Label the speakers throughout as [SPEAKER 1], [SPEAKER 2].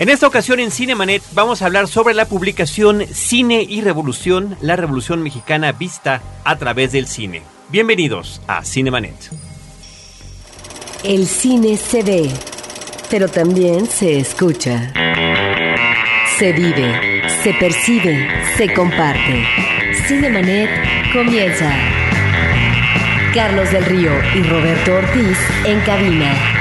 [SPEAKER 1] En esta ocasión en Cinemanet vamos a hablar sobre la publicación Cine y Revolución, la revolución mexicana vista a través del cine. Bienvenidos a Cinemanet.
[SPEAKER 2] El cine se ve, pero también se escucha. Se vive, se percibe, se comparte. Cinemanet comienza. Carlos del Río y Roberto Ortiz en cabina.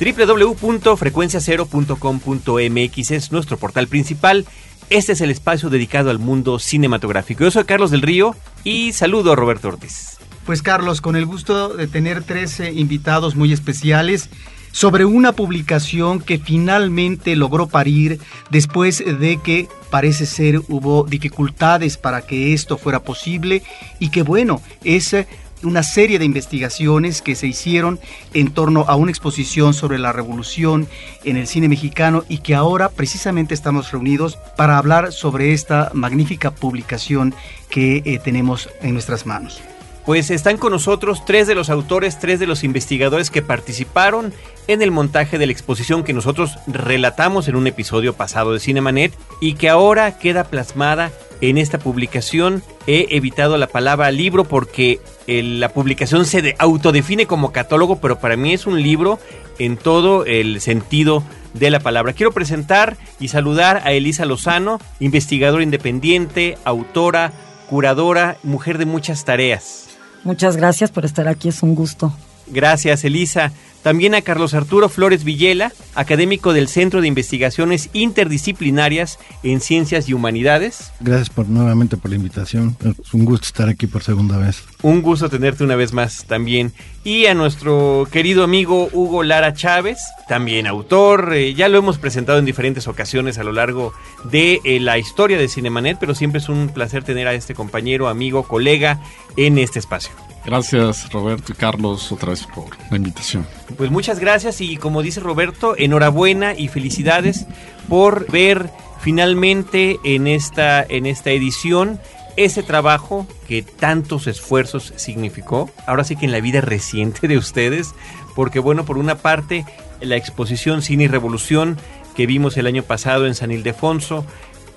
[SPEAKER 1] www.frecuenciacero.com.mx es nuestro portal principal. Este es el espacio dedicado al mundo cinematográfico. Yo soy Carlos del Río y saludo a Roberto Ortiz.
[SPEAKER 3] Pues Carlos, con el gusto de tener 13 invitados muy especiales sobre una publicación que finalmente logró parir después de que parece ser hubo dificultades para que esto fuera posible y que bueno, es una serie de investigaciones que se hicieron en torno a una exposición sobre la revolución en el cine mexicano y que ahora precisamente estamos reunidos para hablar sobre esta magnífica publicación que eh, tenemos en nuestras manos.
[SPEAKER 1] Pues están con nosotros tres de los autores, tres de los investigadores que participaron en el montaje de la exposición que nosotros relatamos en un episodio pasado de Cinemanet y que ahora queda plasmada en esta publicación. He evitado la palabra libro porque la publicación se autodefine como catálogo, pero para mí es un libro en todo el sentido de la palabra. Quiero presentar y saludar a Elisa Lozano, investigadora independiente, autora, curadora, mujer de muchas tareas.
[SPEAKER 4] Muchas gracias por estar aquí, es un gusto.
[SPEAKER 1] Gracias, Elisa. También a Carlos Arturo Flores Villela, académico del Centro de Investigaciones Interdisciplinarias en Ciencias y Humanidades.
[SPEAKER 5] Gracias por nuevamente por la invitación. Es un gusto estar aquí por segunda vez.
[SPEAKER 1] Un gusto tenerte una vez más también. Y a nuestro querido amigo Hugo Lara Chávez, también autor. Eh, ya lo hemos presentado en diferentes ocasiones a lo largo de eh, la historia de Cinemanet, pero siempre es un placer tener a este compañero, amigo, colega en este espacio.
[SPEAKER 6] Gracias Roberto y Carlos otra vez por la invitación.
[SPEAKER 1] Pues muchas gracias y como dice Roberto, enhorabuena y felicidades por ver finalmente en esta, en esta edición ese trabajo que tantos esfuerzos significó, ahora sí que en la vida reciente de ustedes, porque bueno, por una parte, la exposición Cine y Revolución que vimos el año pasado en San Ildefonso,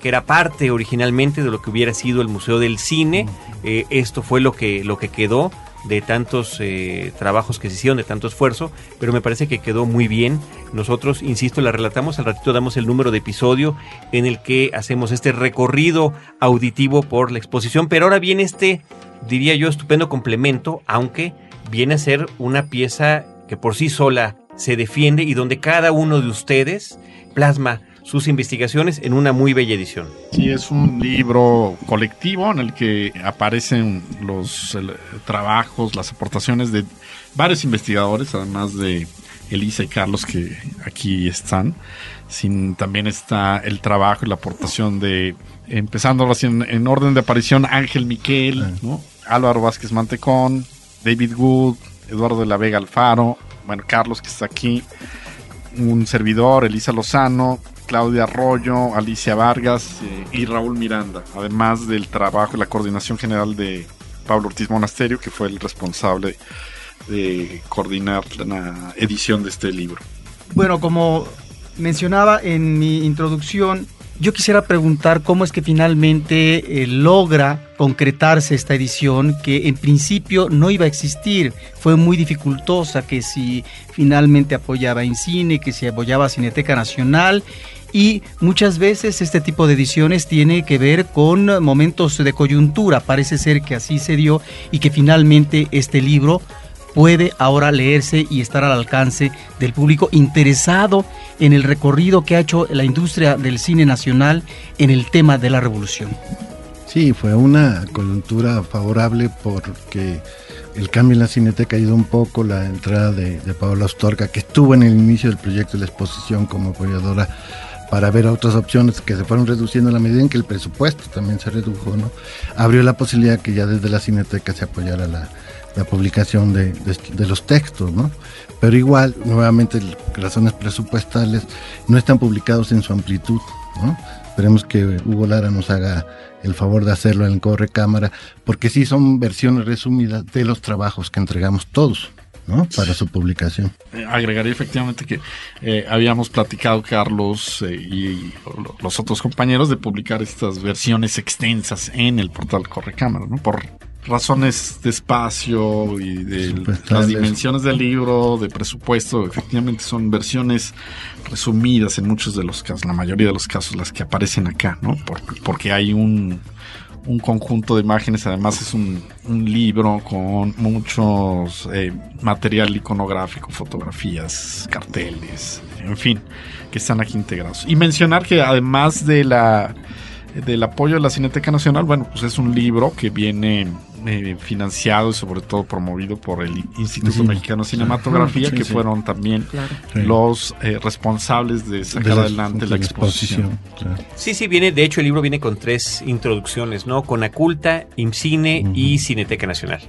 [SPEAKER 1] que era parte originalmente de lo que hubiera sido el Museo del Cine. Eh, esto fue lo que, lo que quedó de tantos eh, trabajos que se hicieron, de tanto esfuerzo, pero me parece que quedó muy bien. Nosotros, insisto, la relatamos, al ratito damos el número de episodio en el que hacemos este recorrido auditivo por la exposición, pero ahora viene este, diría yo, estupendo complemento, aunque viene a ser una pieza que por sí sola se defiende y donde cada uno de ustedes plasma sus investigaciones en una muy bella edición.
[SPEAKER 6] Sí, es un libro colectivo en el que aparecen los trabajos, las aportaciones de varios investigadores, además de Elisa y Carlos que aquí están. Sin, también está el trabajo y la aportación de, empezando así en, orden de aparición, Ángel Miquel, Álvaro Vázquez Mantecón, David Wood, Eduardo de la Vega Alfaro, bueno, Carlos que está aquí, un servidor, Elisa Lozano, Claudia Arroyo, Alicia Vargas eh, y Raúl Miranda, además del trabajo y la coordinación general de Pablo Ortiz Monasterio, que fue el responsable de coordinar la edición de este libro.
[SPEAKER 3] Bueno, como mencionaba en mi introducción, yo quisiera preguntar cómo es que finalmente eh, logra concretarse esta edición que en principio no iba a existir. Fue muy dificultosa que si finalmente apoyaba en cine, que si apoyaba Cineteca Nacional y muchas veces este tipo de ediciones tiene que ver con momentos de coyuntura. Parece ser que así se dio y que finalmente este libro puede ahora leerse y estar al alcance del público interesado en el recorrido que ha hecho la industria del cine nacional en el tema de la revolución.
[SPEAKER 5] Sí, fue una coyuntura favorable porque el cambio en la cineteca ha ido un poco, la entrada de, de Paola Astorga, que estuvo en el inicio del proyecto de la exposición como apoyadora para ver otras opciones que se fueron reduciendo a la medida en que el presupuesto también se redujo, ¿no? Abrió la posibilidad que ya desde la Cineteca se apoyara la, publicación de, los textos, ¿no? Pero igual, nuevamente, razones presupuestales no están publicados en su amplitud, ¿no? Esperemos que Hugo Lara nos haga el favor de hacerlo en el corre cámara, porque sí son versiones resumidas de los trabajos que entregamos todos. ¿no? Para su publicación.
[SPEAKER 6] Eh, agregaría efectivamente que eh, habíamos platicado, Carlos eh, y los otros compañeros, de publicar estas versiones extensas en el portal Correcámara, ¿no? Por razones de espacio y de las dimensiones del libro, de presupuesto, efectivamente son versiones resumidas en muchos de los casos, la mayoría de los casos las que aparecen acá, ¿no? porque hay un un conjunto de imágenes, además es un, libro con muchos eh, material iconográfico, fotografías, carteles, en fin, que están aquí integrados. Y mencionar que además de la del apoyo de la Cineteca Nacional, bueno, pues es un libro que viene eh, financiado y sobre todo promovido por el Instituto Mexicano de Cinematografía, que fueron también los eh, responsables de sacar adelante la exposición.
[SPEAKER 1] Sí, sí, viene, de hecho el libro viene con tres introducciones, ¿no? Con Aculta, IMCINE y Cineteca Nacional.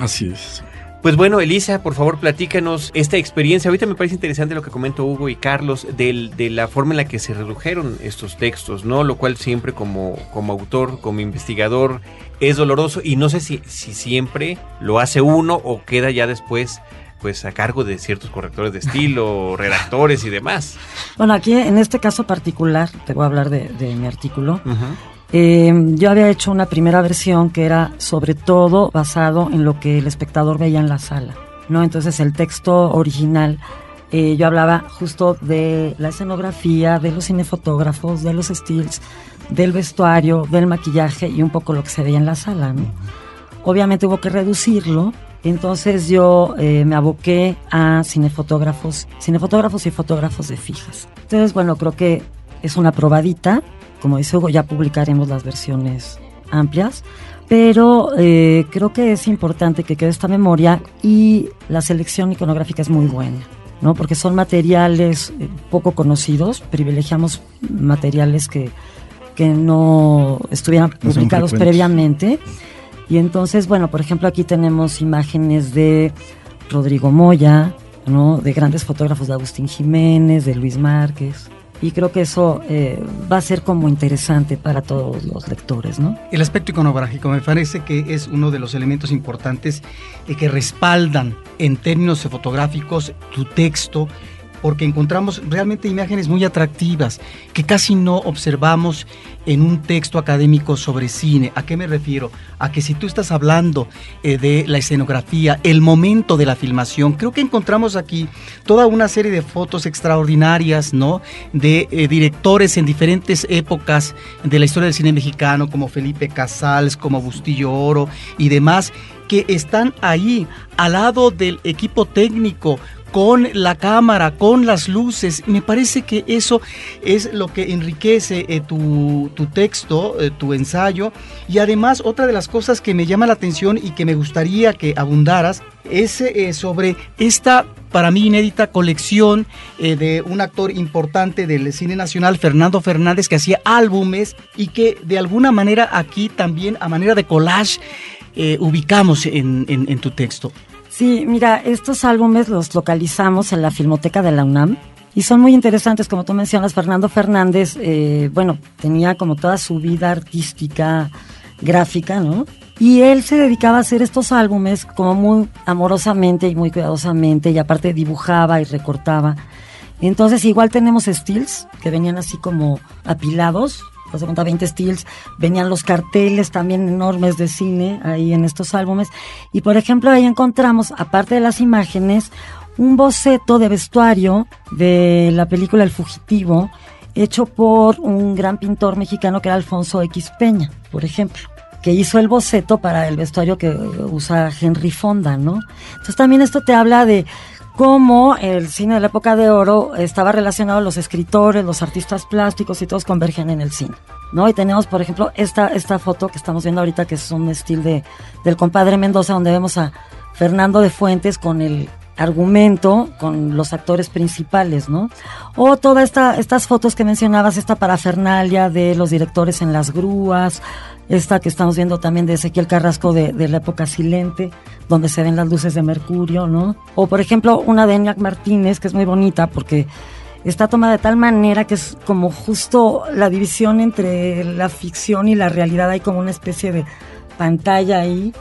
[SPEAKER 6] Así es.
[SPEAKER 1] Pues bueno, Elisa, por favor, platícanos esta experiencia. Ahorita me parece interesante lo que comentó Hugo y Carlos del, de la forma en la que se redujeron estos textos, ¿no? Lo cual siempre como, como autor, como investigador, es doloroso y no sé si, si siempre lo hace uno o queda ya después pues a cargo de ciertos correctores de estilo, redactores y demás.
[SPEAKER 4] Bueno, aquí en este caso particular, te voy a hablar de, mi artículo. Eh, yo había hecho una primera versión que era sobre todo basado en lo que el espectador veía en la sala, ¿no? Entonces el texto original, eh, yo hablaba justo de la escenografía, de los cinefotógrafos, de los stills, del vestuario, del maquillaje y un poco lo que se veía en la sala, ¿no? Obviamente hubo que reducirlo, entonces yo eh, me aboqué a cinefotógrafos, cinefotógrafos y fotógrafos de fijas. Entonces, bueno, creo que es una probadita como dice Hugo, ya publicaremos las versiones amplias, pero eh, creo que es importante que quede esta memoria y la selección iconográfica es muy buena. ¿no? porque son materiales eh, poco conocidos, privilegiamos materiales que, que no estuvieran publicados previamente. Y entonces, bueno, por ejemplo, aquí tenemos imágenes de Rodrigo Moya, ¿no? de grandes fotógrafos de Agustín Jiménez, de Luis Márquez, y creo que eso eh, va a ser como interesante para todos los lectores, ¿no?
[SPEAKER 3] El aspecto iconográfico me parece que es uno de los elementos importantes eh, que respaldan en términos fotográficos tu texto porque encontramos realmente imágenes muy atractivas que casi no observamos en un texto académico sobre cine. ¿A qué me refiero? A que si tú estás hablando eh, de la escenografía, el momento de la filmación, creo que encontramos aquí toda una serie de fotos extraordinarias, ¿no? De eh, directores en diferentes épocas de la historia del cine mexicano, como Felipe Casals, como Bustillo Oro y demás, que están ahí al lado del equipo técnico con la cámara, con las luces. Me parece que eso es lo que enriquece eh, tu, texto, eh, tu ensayo. Y además otra de las cosas que me llama la atención y que me gustaría que abundaras es eh, sobre esta para mí inédita colección de un actor importante del cine nacional, Fernando Fernández, que hacía álbumes y que de alguna manera aquí también a manera de collage ubicamos en tu texto.
[SPEAKER 4] Sí, mira, estos álbumes los localizamos en la Filmoteca de la UNAM y son muy interesantes, como tú mencionas, Fernando Fernández, eh, bueno, tenía como toda su vida artística, gráfica, ¿no? Y él se dedicaba a hacer estos álbumes como muy amorosamente y muy cuidadosamente y aparte dibujaba y recortaba. Entonces igual tenemos stills que venían así como apilados de cuenta 20 Steels, venían los carteles también enormes de cine ahí en estos álbumes. Y por ejemplo, ahí encontramos, aparte de las imágenes, un boceto de vestuario de la película El Fugitivo, hecho por un gran pintor mexicano que era Alfonso X Peña, por ejemplo que hizo el boceto para el vestuario que usa Henry Fonda, ¿no? Entonces también esto te habla de cómo el cine de la época de oro estaba relacionado a los escritores, los artistas plásticos y todos convergen en el cine. ¿no? Y tenemos, por ejemplo, esta, esta foto que estamos viendo ahorita, que es un estilo de, del compadre Mendoza, donde vemos a Fernando de Fuentes con el argumento con los actores principales, ¿no? O todas esta, estas fotos que mencionabas, esta parafernalia de los directores en las grúas, esta que estamos viendo también de Ezequiel Carrasco de, la época silente, donde se ven las luces de Mercurio, ¿no? O por ejemplo una de Eniac Martínez, que es muy bonita porque está tomada de tal manera que es como justo la división entre la ficción y la realidad, hay como una especie de pantalla ahí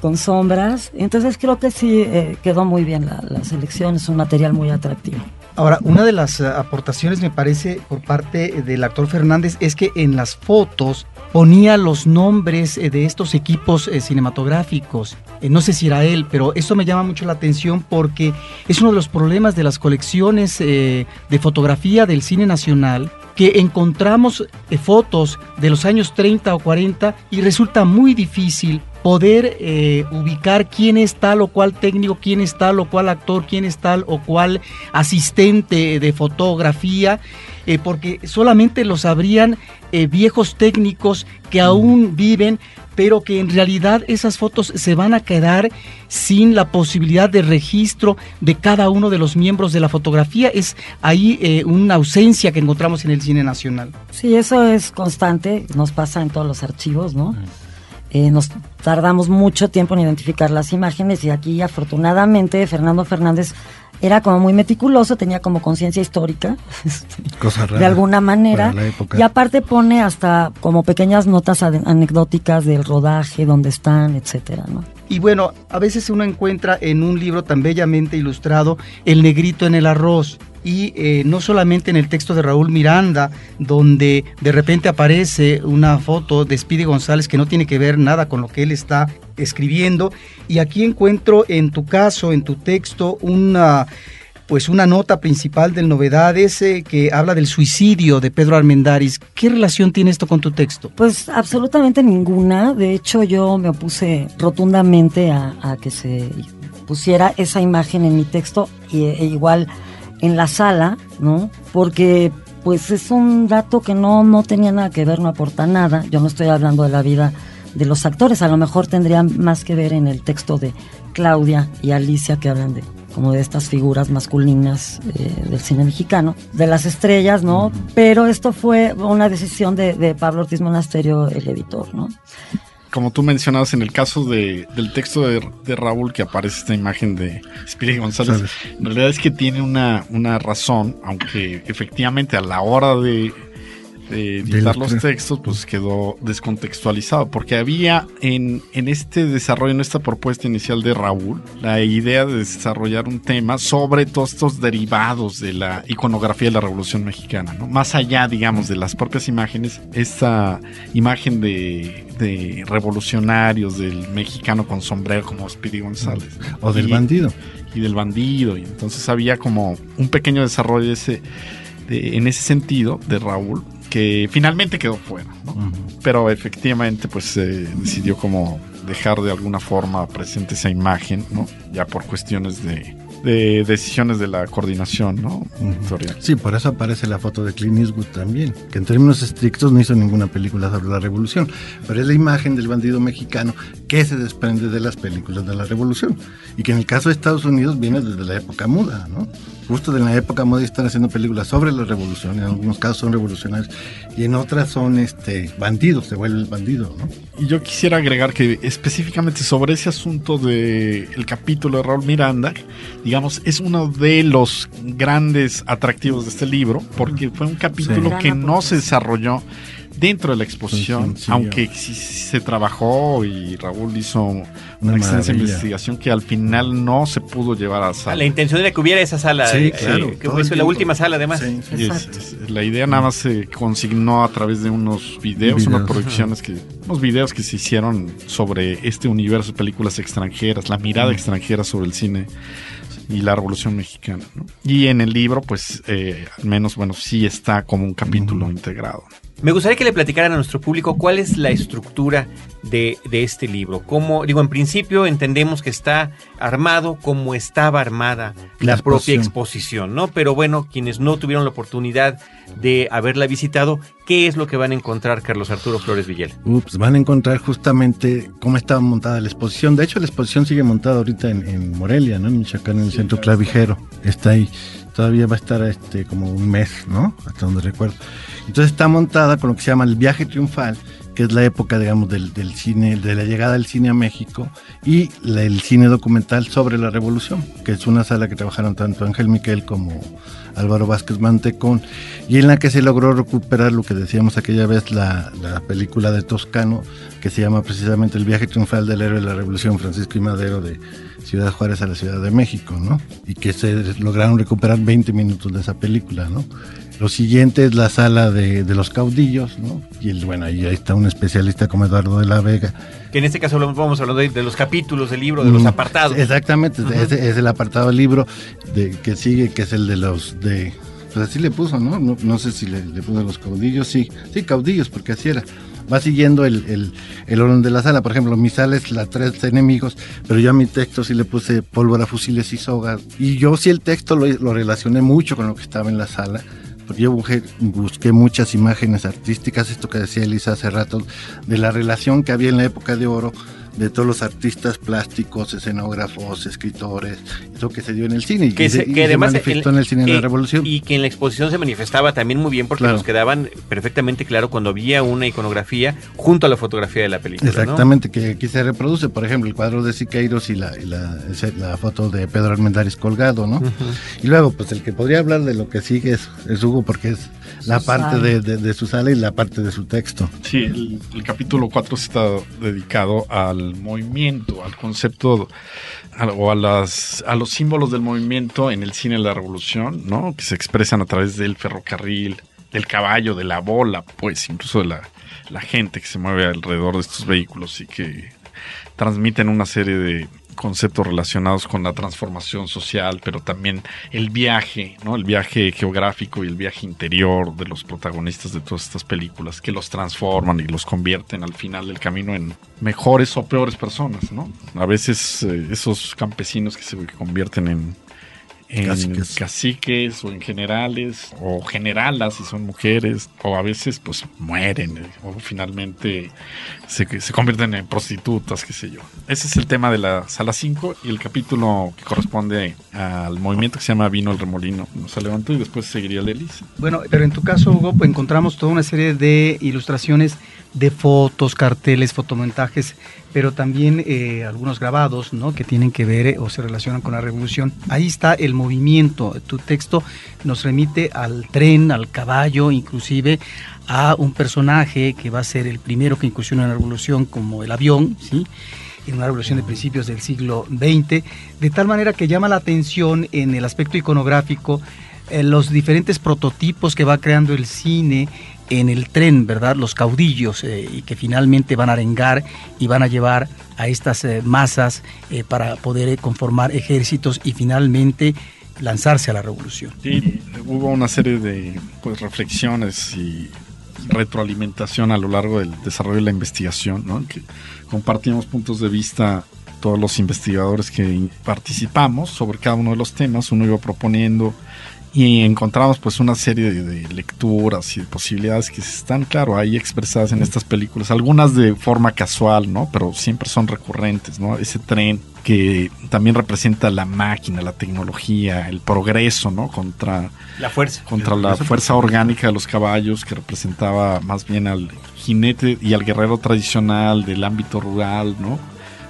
[SPEAKER 4] con sombras. Entonces creo que sí eh, quedó muy bien la, la selección, es un material muy atractivo.
[SPEAKER 3] Ahora, una de las eh, aportaciones me parece por parte del actor Fernández es que en las fotos ponía los nombres eh, de estos equipos eh, cinematográficos. Eh, no sé si era él, pero eso me llama mucho la atención porque es uno de los problemas de las colecciones de fotografía del cine nacional que encontramos fotos de los años 30 o 40 y resulta muy difícil poder ubicar quién es tal o cual técnico, quién es tal o cual actor, quién es tal o cual asistente de fotografía, eh, porque solamente lo sabrían eh, viejos técnicos que aún viven, pero que en realidad esas fotos se van a quedar sin la posibilidad de registro de cada uno de los miembros de la fotografía. Es ahí eh, una ausencia que encontramos en el cine nacional.
[SPEAKER 4] Sí, eso es constante, nos pasa en todos los archivos, ¿no? Eh, nos tardamos mucho tiempo en identificar las imágenes y aquí afortunadamente Fernando Fernández era como muy meticuloso, tenía como conciencia histórica
[SPEAKER 5] Cosa rara
[SPEAKER 4] de alguna manera
[SPEAKER 5] para la época.
[SPEAKER 4] y aparte pone hasta como pequeñas notas anecdóticas del rodaje, dónde están, etcétera, ¿no?
[SPEAKER 3] Y bueno, a veces uno encuentra en un libro tan bellamente ilustrado el negrito en el arroz. Y eh, no solamente en el texto de Raúl Miranda, donde de repente aparece una foto de Speedy González que no tiene que ver nada con lo que él está escribiendo. Y aquí encuentro en tu caso, en tu texto, una pues una nota principal del Novedades eh, que habla del suicidio de Pedro Armendáriz. ¿Qué relación tiene esto con tu texto?
[SPEAKER 4] Pues absolutamente ninguna. De hecho, yo me opuse rotundamente a, que se pusiera esa imagen en mi texto y, e igual en la sala, ¿no? Porque pues es un dato que no, no tenía nada que ver, no aporta nada. Yo no estoy hablando de la vida de los actores, a lo mejor tendría más que ver en el texto de Claudia y Alicia que hablan de como de estas figuras masculinas eh, del cine mexicano, de las estrellas, ¿no? Pero esto fue una decisión de, de Pablo Ortiz Monasterio, el editor, ¿no?
[SPEAKER 6] Como tú mencionabas en el caso de, del texto de, de Raúl, que aparece esta imagen de Spirit González,
[SPEAKER 5] González.
[SPEAKER 6] en realidad es que tiene una, una razón, aunque efectivamente a la hora de, de editar los textos, pues quedó descontextualizado, porque había en, en este desarrollo, en esta propuesta inicial de Raúl, la idea de desarrollar un tema sobre todos estos derivados de la iconografía de la Revolución Mexicana, ¿no? Más allá, digamos, de las propias imágenes, esta imagen de, de revolucionarios, del mexicano con sombrero como Speedy González.
[SPEAKER 5] O del
[SPEAKER 6] Y-
[SPEAKER 5] bandido.
[SPEAKER 6] y del bandido. Y entonces había como un pequeño desarrollo ese, de- en ese sentido de Raúl que finalmente quedó fuera. ¿no? Pero efectivamente pues se decidió como dejar de alguna forma presente esa imagen, ¿no? ya por cuestiones de, de decisiones de la coordinación ¿no? editorial.
[SPEAKER 5] Sí, por eso aparece la foto de Clint Eastwood también, que en términos estrictos no hizo ninguna película sobre la revolución, pero es la imagen del bandido mexicano que se desprende de las películas de la revolución y que en el caso de Estados Unidos viene desde la época muda, ¿no? Justo de la época muda están haciendo películas sobre la revolución, en algunos casos son revolucionarios y en otras son este bandidos, se vuelve el bandido, ¿no?
[SPEAKER 6] Y yo quisiera agregar que específicamente sobre ese asunto de el capítulo de Raúl Miranda, digamos, es uno de los grandes atractivos de este libro, porque fue un capítulo
[SPEAKER 4] Sí.
[SPEAKER 6] que no se desarrolló dentro de la exposición,
[SPEAKER 5] Sí, sí, sí.
[SPEAKER 6] aunque sí, se trabajó y Raúl hizo una, extensa
[SPEAKER 5] maravilla.
[SPEAKER 6] investigación que al final no se pudo llevar a
[SPEAKER 1] Ah,
[SPEAKER 6] sala.
[SPEAKER 1] La intención era que hubiera esa sala.
[SPEAKER 5] Sí,
[SPEAKER 1] eh,
[SPEAKER 5] claro,
[SPEAKER 1] que fue la última sala, además.
[SPEAKER 6] Es- es- la idea nada más se consignó a través de unos videos, unas producciones que, unos videos que se hicieron sobre este universo de películas extranjeras, la mirada extranjera sobre el cine y la Revolución Mexicana. ¿no? Y en el libro, pues, eh, al menos, bueno, sí está como un capítulo integrado.
[SPEAKER 1] Me gustaría que le platicaran a nuestro público cuál es la estructura de, de este libro. Cómo, digo, en principio entendemos que está armado como estaba armada la,
[SPEAKER 5] La
[SPEAKER 1] propia
[SPEAKER 5] exposición.
[SPEAKER 1] ¿no? Pero bueno, quienes no tuvieron la oportunidad de haberla visitado, ¿qué es lo que van a encontrar, Carlos Arturo Flores Villel?
[SPEAKER 5] Ups, van a encontrar justamente cómo estaba montada la exposición. De hecho, la exposición sigue montada ahorita en, en Morelia, ¿no? En Michoacán, en el centro clavijero. Está ahí. Todavía va a estar este como un mes, ¿no? Hasta donde recuerdo. Entonces está montada con lo que se llama el viaje triunfal, que es la época, digamos, del, del cine, de la llegada del cine a México, y el cine documental sobre la revolución, que es una sala que trabajaron tanto Ángel Miquel como Álvaro Vázquez Mantecón, y en la que se logró recuperar lo que decíamos aquella vez, la, la película de Toscano, que se llama precisamente El viaje triunfal del héroe de la revolución, Francisco y Madero, de Ciudad Juárez a la Ciudad de México, ¿no? Y que se lograron recuperar 20 minutos de esa película, ¿no? Lo siguiente es la sala de, de los caudillos, ¿no? Y el, bueno, ahí, está un especialista como Eduardo de la Vega.
[SPEAKER 1] Que en este caso vamos hablando de, de los capítulos del libro, de los
[SPEAKER 5] Mm,
[SPEAKER 1] apartados.
[SPEAKER 5] Exactamente, es el apartado del libro de, que sigue, que es el de los de. Pues así le puso, ¿no? No, no sé si le, le puso los caudillos, sí, sí, caudillos, porque así era. Va siguiendo el, el, el orden de la sala. Por ejemplo, mi sala es la tres enemigos, pero yo a mi texto sí le puse pólvora, fusiles y sogas. Y yo sí el texto lo, lo relacioné mucho con lo que estaba en la sala. Porque yo busqué, busqué muchas imágenes artísticas, esto que decía Elisa hace rato, de la relación que había en la época de oro de todos los artistas plásticos, escenógrafos, escritores, eso que se dio en el cine y
[SPEAKER 1] que,
[SPEAKER 5] se,
[SPEAKER 1] se,
[SPEAKER 5] y
[SPEAKER 1] que
[SPEAKER 5] se
[SPEAKER 1] además
[SPEAKER 5] manifestó en el cine de
[SPEAKER 1] eh,
[SPEAKER 5] la revolución.
[SPEAKER 1] y que en la exposición se manifestaba también muy bien porque
[SPEAKER 5] Claro.
[SPEAKER 1] nos quedaban perfectamente claro cuando había una iconografía junto a la fotografía de la película. ¿no?
[SPEAKER 5] Exactamente, que aquí se reproduce, por ejemplo, el cuadro de Siqueiros y la, y la, ese- la foto de Pedro Armendáriz colgado, ¿no? Y luego, pues el que podría hablar de lo que sigue es, es Hugo, porque es la parte de, de- de su sala y la parte de su texto.
[SPEAKER 6] Sí, el, el capítulo 4 está dedicado al movimiento, al concepto a- o a, las, a los símbolos del movimiento en el cine de la revolución, ¿no? Que se expresan a través del ferrocarril, del caballo, de la bola, pues incluso de la, la gente que se mueve alrededor de estos vehículos y que transmiten una serie de conceptos relacionados con la transformación social, pero también el viaje, ¿no? El viaje geográfico y el viaje interior de los protagonistas de todas estas películas que los transforman y los convierten al final del camino en mejores o peores personas, ¿no? A veces eh, esos campesinos que se convierten en en
[SPEAKER 5] Caciques.
[SPEAKER 6] caciques. o en generales o generalas si son mujeres o a veces pues mueren eh, o finalmente se, se convierten en prostitutas, qué sé yo. Ese es el tema de la sala 5 y el capítulo que corresponde al movimiento que se llama Vino el Remolino. Nos levantó y después seguiría el Elisa.
[SPEAKER 3] Bueno, pero en tu caso, Hugo, pues, encontramos toda una serie de ilustraciones de fotos, carteles, fotomontajes, pero también eh, algunos grabados, ¿no? Que tienen que ver eh, o se relacionan con la revolución. Ahí está el movimiento. Tu texto nos remite al tren, al caballo, inclusive a un personaje que va a ser el primero que incursiona en la revolución, como el avión, ¿sí? en una revolución de principios del siglo XX, de tal manera que llama la atención en el aspecto iconográfico eh, los diferentes prototipos que va creando el cine en el tren, ¿verdad? Los caudillos eh, y que finalmente van a arengar y van a llevar a estas eh, masas eh, para poder conformar ejércitos y finalmente lanzarse a la revolución.
[SPEAKER 6] Sí, hubo una serie de pues, reflexiones y retroalimentación a lo largo del desarrollo de la investigación, ¿no? que compartimos puntos de vista todos los investigadores que participamos sobre cada uno de los temas, uno iba proponiendo y encontramos pues una serie de, de lecturas y de posibilidades que están, claro, ahí expresadas en estas películas, algunas de forma casual, ¿no? Pero siempre son recurrentes, ¿no? Ese tren que también representa la máquina, la tecnología, el progreso, ¿no? Contra
[SPEAKER 1] La fuerza.
[SPEAKER 6] contra la fuerza orgánica de los caballos que representaba más bien al jinete y al guerrero tradicional del ámbito rural, ¿no?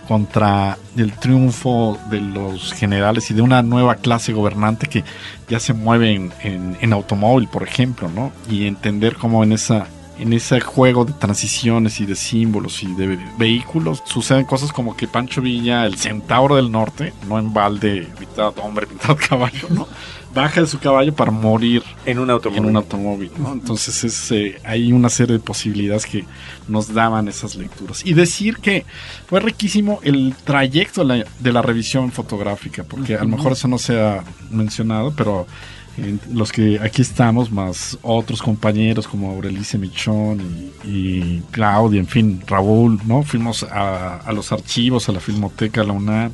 [SPEAKER 6] Contra el triunfo de los generales y de una nueva clase gobernante que ya se mueve en, en- automóvil, por ejemplo, ¿no? Y entender cómo en esa en ese juego de transiciones y de símbolos y de vehículos suceden cosas como que Pancho Villa, el centauro del norte, no en balde, mitad hombre, mitad caballo, ¿no? Baja de su caballo para morir
[SPEAKER 1] En un automóvil.
[SPEAKER 6] en un automóvil, ¿no? Entonces es, eh, hay una serie de posibilidades que nos daban esas lecturas. Y decir que fue riquísimo el trayecto de la, de la revisión fotográfica, porque a lo mejor eso no se ha mencionado, pero los que aquí estamos, más otros compañeros como Aurelice Michón y, y Claudia, en fin, Raúl, ¿no? Fuimos a, a los archivos, a la Filmoteca, a la UNAM,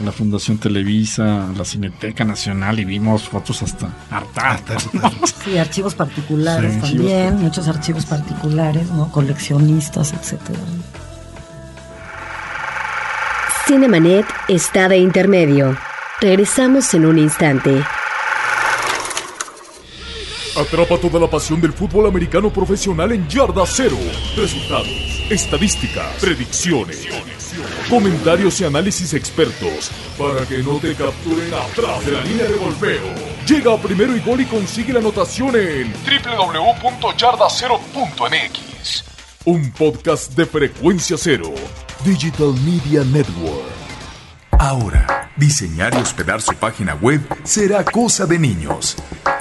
[SPEAKER 6] a la Fundación Televisa, a la Cineteca Nacional y vimos fotos hasta hartar.
[SPEAKER 4] Sí, archivos particulares
[SPEAKER 6] Sí,
[SPEAKER 4] también, muchos archivos particulares, ¿no? Coleccionistas, etcétera.
[SPEAKER 2] Cinemanet está de intermedio. Regresamos en un instante.
[SPEAKER 7] Atrapa toda la pasión del fútbol americano profesional en Yarda Cero. Resultados, estadística, predicciones, comentarios y análisis expertos para que no te capturen atrás de la línea de golpeo. Llega a primero y gol y consigue la anotación en www.yardacero.mx. Un podcast de frecuencia cero. Digital Media Network.
[SPEAKER 8] Ahora, diseñar y hospedar su página web será cosa de niños.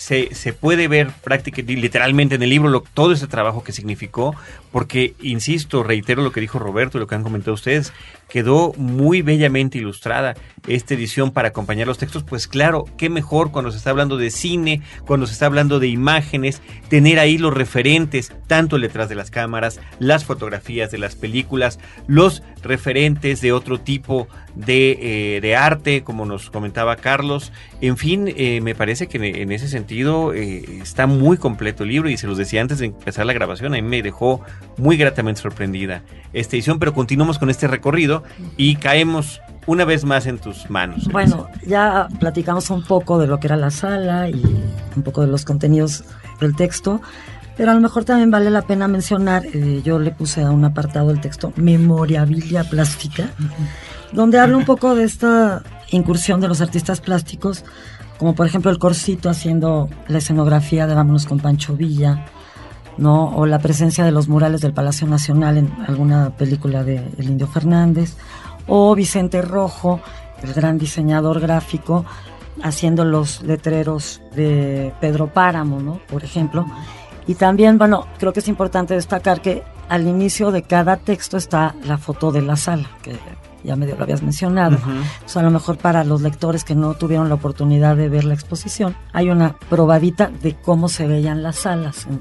[SPEAKER 1] se, se puede ver prácticamente, literalmente en el libro todo ese trabajo que significó, porque, insisto, reitero lo que dijo Roberto y lo que han comentado ustedes, quedó muy bellamente ilustrada esta edición para acompañar los textos, pues claro, qué mejor cuando se está hablando de cine, cuando se está hablando de imágenes, tener ahí los referentes, tanto el detrás de las cámaras, las fotografías de las películas, los referentes de otro tipo de, eh, de arte, como nos comentaba Carlos. En fin, eh, me parece que en, ese sentido eh, está muy completo el libro y se los decía antes de empezar la grabación, a mí me dejó muy gratamente sorprendida esta edición, pero continuamos con este recorrido y caemos una vez más en tus manos.
[SPEAKER 4] Bueno, ya platicamos un poco de lo que era la sala y un poco de los contenidos del texto, pero a lo mejor también vale la pena mencionar, eh, yo le puse a un apartado el texto Memorabilia Plástica, donde habla un poco de esta incursión de los artistas plásticos, como por ejemplo el Corsito haciendo la escenografía de Vámonos con Pancho Villa, ¿no? O la presencia de los murales del Palacio Nacional en alguna película de El Indio Fernández, o Vicente Rojo, el gran diseñador gráfico, haciendo los letreros de Pedro Páramo, ¿no? Por ejemplo. Y también, bueno, creo que es importante destacar que al inicio de cada texto está la foto de la sala, ya medio lo habías mencionado. O sea, a lo mejor para los lectores que no tuvieron la oportunidad de ver la exposición, hay una probadita de cómo se veían las salas en-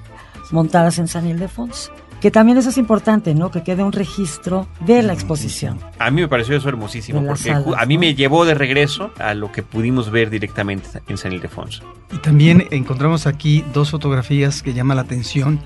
[SPEAKER 4] montadas en San Ildefonso. Que también eso es importante, ¿no? Que quede un registro de la exposición.
[SPEAKER 1] A mí me pareció eso hermosísimo, porque
[SPEAKER 4] salas,
[SPEAKER 1] a mí
[SPEAKER 4] ¿no?
[SPEAKER 1] me llevó de regreso a lo que pudimos ver directamente en San Ildefonso.
[SPEAKER 3] Y también encontramos aquí dos fotografías que llaman la atención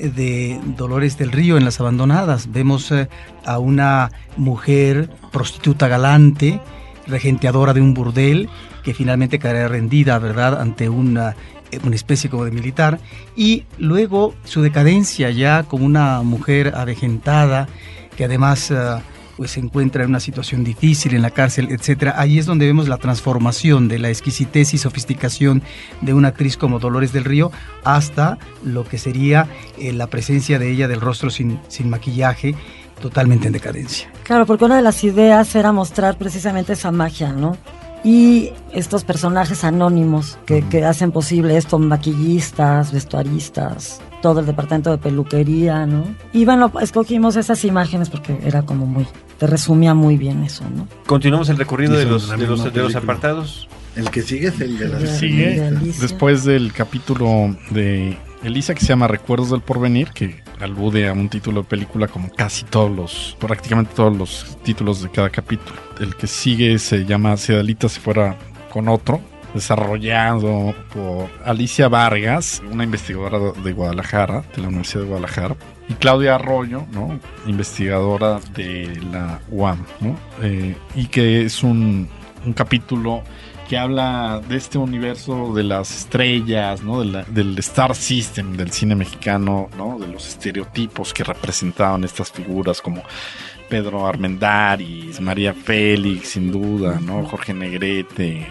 [SPEAKER 3] de Dolores del Río en Las Abandonadas. Vemos eh, a una mujer prostituta galante, regenteadora de un burdel, que finalmente caerá rendida, ¿verdad?, ante una, eh, una especie como de militar. Y luego su decadencia ya como una mujer avejentada, que además... eh, pues se encuentra en una situación difícil en la cárcel, etcétera. Ahí es donde vemos la transformación de la exquisitez y sofisticación de una actriz como Dolores del Río hasta lo que sería eh, la presencia de ella del rostro sin, sin maquillaje, totalmente en decadencia.
[SPEAKER 4] Claro, porque una de las ideas era mostrar precisamente esa magia, ¿no? Y estos personajes anónimos que, que hacen posible esto, maquillistas, vestuaristas, todo el departamento de peluquería, ¿no? Y bueno, escogimos esas imágenes porque era como muy, te resumía muy bien eso, ¿no?
[SPEAKER 1] Continuamos el recorrido de los, de los, de los apartados.
[SPEAKER 5] El que sigue es el de la
[SPEAKER 4] de Alicia.
[SPEAKER 6] después del capítulo de Elisa que se llama Recuerdos del Porvenir, que alude a un título de película como casi todos los, prácticamente todos los títulos de cada capítulo. El que sigue se llama Si Adalita se fuera con otro, desarrollado por Alicia Vargas, una investigadora de Guadalajara, de la Universidad de Guadalajara, y Claudia Arroyo, ¿no? investigadora de la UAM, ¿no? Eh, y que es un, un capítulo que habla de este universo de las estrellas, ¿no? De la- del Star System del cine mexicano, ¿no? De los estereotipos que representaban estas figuras como Pedro Armendáriz, María Félix, sin duda, ¿no? Jorge Negrete,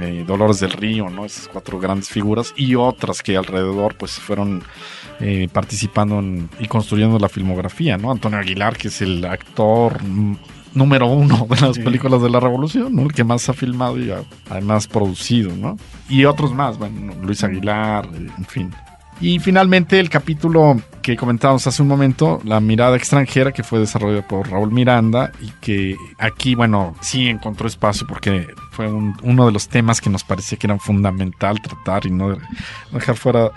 [SPEAKER 6] eh, Dolores del Río, ¿no? Esas cuatro grandes figuras y otras que alrededor pues fueron eh, participando en- y construyendo la filmografía, ¿no? Antonio Aguilar, que es el actor número uno de las películas de la Revolución, ¿no? El que más ha filmado y ha- además producido, ¿no? Y otros más, bueno, Luis Aguilar, eh, en fin. Y finalmente el capítulo que comentábamos hace un momento, La mirada extranjera, que fue desarrollada por Raúl Miranda y que aquí, bueno, sí encontró espacio porque fue un- uno de los temas que nos parecía que eran fundamental tratar y no, dejar fuera.